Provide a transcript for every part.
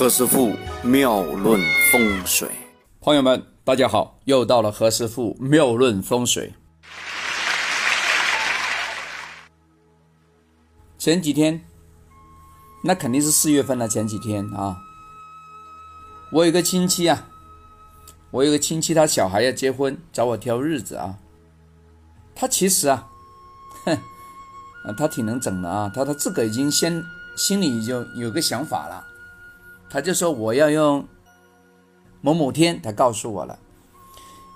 何师傅妙论风水，朋友们，大家好，又到了何师傅妙论风水。前几天，那肯定是四月份了。前几天啊，我有个亲戚啊，我有个亲戚，他小孩要结婚，找我挑日子啊。他其实啊，哼，他挺能整的啊。他他自个已经先心里就有个想法了，他就说我要用某某天，他告诉我了。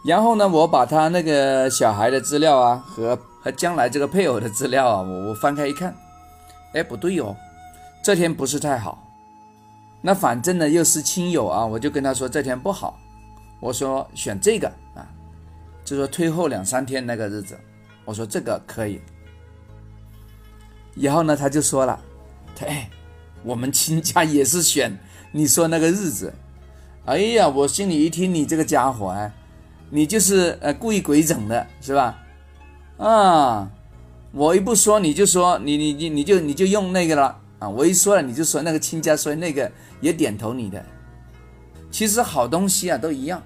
然后呢，我把他那个小孩的资料啊，和和将来这个配偶的资料啊，我我翻开一看。哎，不对哦，这天不是太好。那反正呢又是亲友啊，我就跟他说这天不好。我说选这个啊，就说推后两三天那个日子。我说这个可以。然后呢他就说了，他哎，我们亲家也是选你说那个日子。哎呀，我心里一听你这个家伙哎，你就是呃故意鬼整的是吧？啊。我一不说，你就说你你你你就你就用那个了啊！我一说了，你就说那个亲家，说那个也点头你的。其实好东西啊都一样，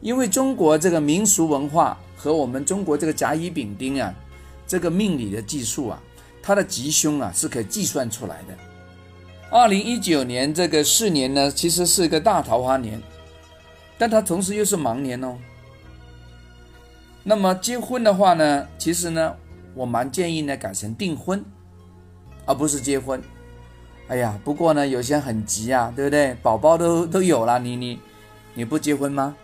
因为中国这个民俗文化和我们中国这个甲乙丙丁啊，这个命理的技术啊，它的吉凶啊是可以计算出来的。二零一九年这个四年呢，其实是一个大桃花年，但它同时又是盲年哦。那么结婚的话呢，其实呢。我蛮建议呢改成订婚，而不是结婚。哎呀，不过呢有些很急啊，对不对？宝宝都都有了，你你你不结婚吗？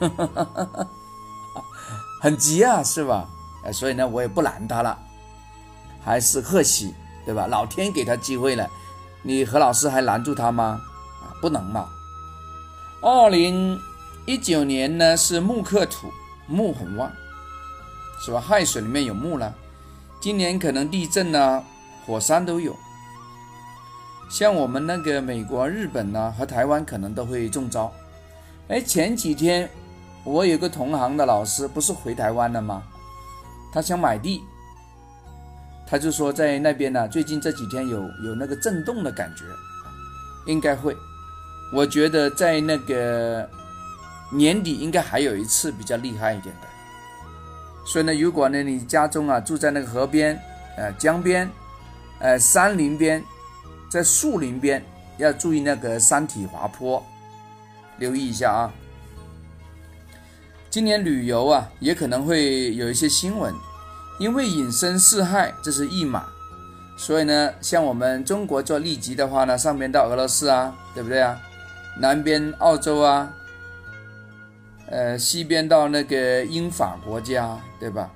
很急啊，是吧？哎，所以呢我也不拦他了，还是贺喜，对吧？老天给他机会了，你何老师还拦住他吗？啊，不能嘛。二零一九年呢是木克土，木很旺。是吧？亥水里面有木了，今年可能地震呢，火山都有。像我们那个美国、日本呢和台湾可能都会中招。哎，前几天我有个同行的老师不是回台湾了吗？他想买地，他就说在那边呢，最近这几天有有那个震动的感觉，应该会。我觉得在那个年底应该还有一次比较厉害一点的。所以呢，如果呢你家中啊住在那个河边、呃江边、呃山林边，在树林边，要注意那个山体滑坡，留意一下啊。今年旅游啊也可能会有一些新闻，因为隐身四害，这是一码，所以呢，像我们中国做利吉的话呢，上边到俄罗斯啊，对不对啊？南边澳洲啊。呃，西边到那个英法国家，对吧？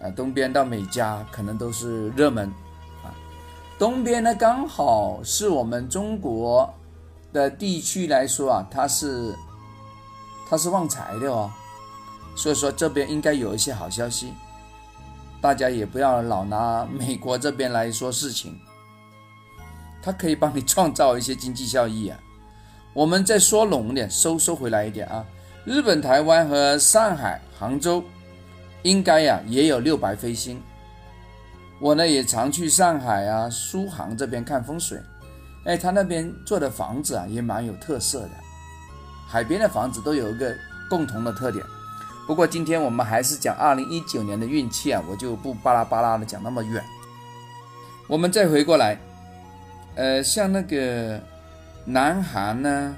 啊，东边到美加，可能都是热门啊。东边呢，刚好是我们中国的地区来说啊，它是它是旺财的哦，所以说这边应该有一些好消息。大家也不要老拿美国这边来说事情，它可以帮你创造一些经济效益啊。我们再说拢点，收收回来一点啊。日本、台湾和上海、杭州，应该呀也有六白飞星。我呢也常去上海啊、苏杭这边看风水。哎，他那边做的房子啊也蛮有特色的，海边的房子都有一个共同的特点。不过今天我们还是讲二零一九年的运气啊，我就不巴拉巴拉的讲那么远。我们再回过来，呃，像那个南韩呢，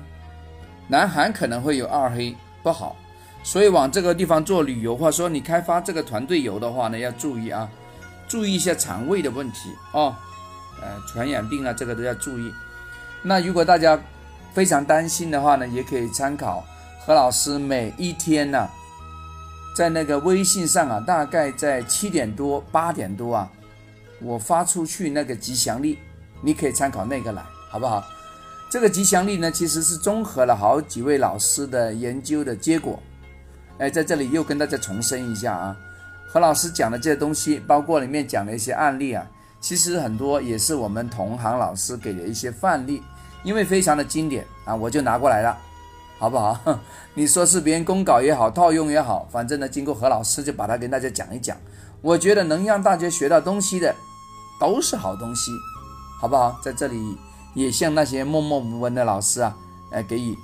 南韩可能会有二黑。不好，所以往这个地方做旅游，或者说你开发这个团队游的话呢，要注意啊，注意一下肠胃的问题哦，呃，传染病啊，这个都要注意。那如果大家非常担心的话呢，也可以参考何老师每一天呢，在那个微信上啊，大概在七点多、八点多啊，我发出去那个吉祥力，你可以参考那个来，好不好？这个吉祥力呢，其实是综合了好几位老师的研究的结果。哎，在这里又跟大家重申一下啊，何老师讲的这些东西，包括里面讲的一些案例啊，其实很多也是我们同行老师给的一些范例，因为非常的经典啊，我就拿过来了，好不好？你说是别人公稿也好，套用也好，反正呢，经过何老师就把它跟大家讲一讲。我觉得能让大家学到东西的，都是好东西，好不好？在这里。也向那些默默无闻的老师啊，呃，给予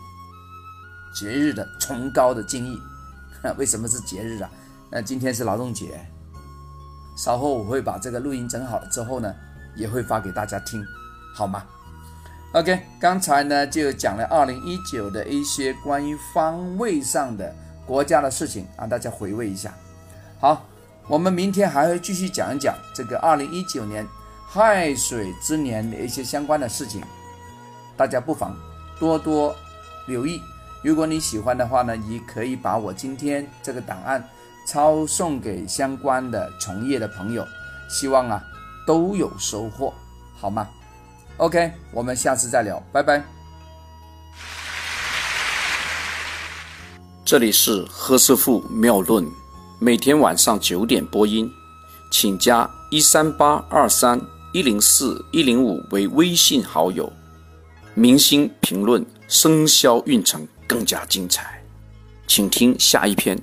节日的崇高的敬意。为什么是节日啊？那今天是劳动节。稍后我会把这个录音整好了之后呢，也会发给大家听，好吗？OK，刚才呢就讲了二零一九的一些关于方位上的国家的事情，让大家回味一下。好，我们明天还会继续讲一讲这个二零一九年亥水之年的一些相关的事情，大家不妨多多留意。如果你喜欢的话呢，你可以把我今天这个档案抄送给相关的从业的朋友，希望啊都有收获，好吗？OK，我们下次再聊，拜拜。这里是何师傅妙论。每天晚上九点播音，请加一三八二三一零四一零五为微信好友。明星评论生肖运程更加精彩，请听下一篇。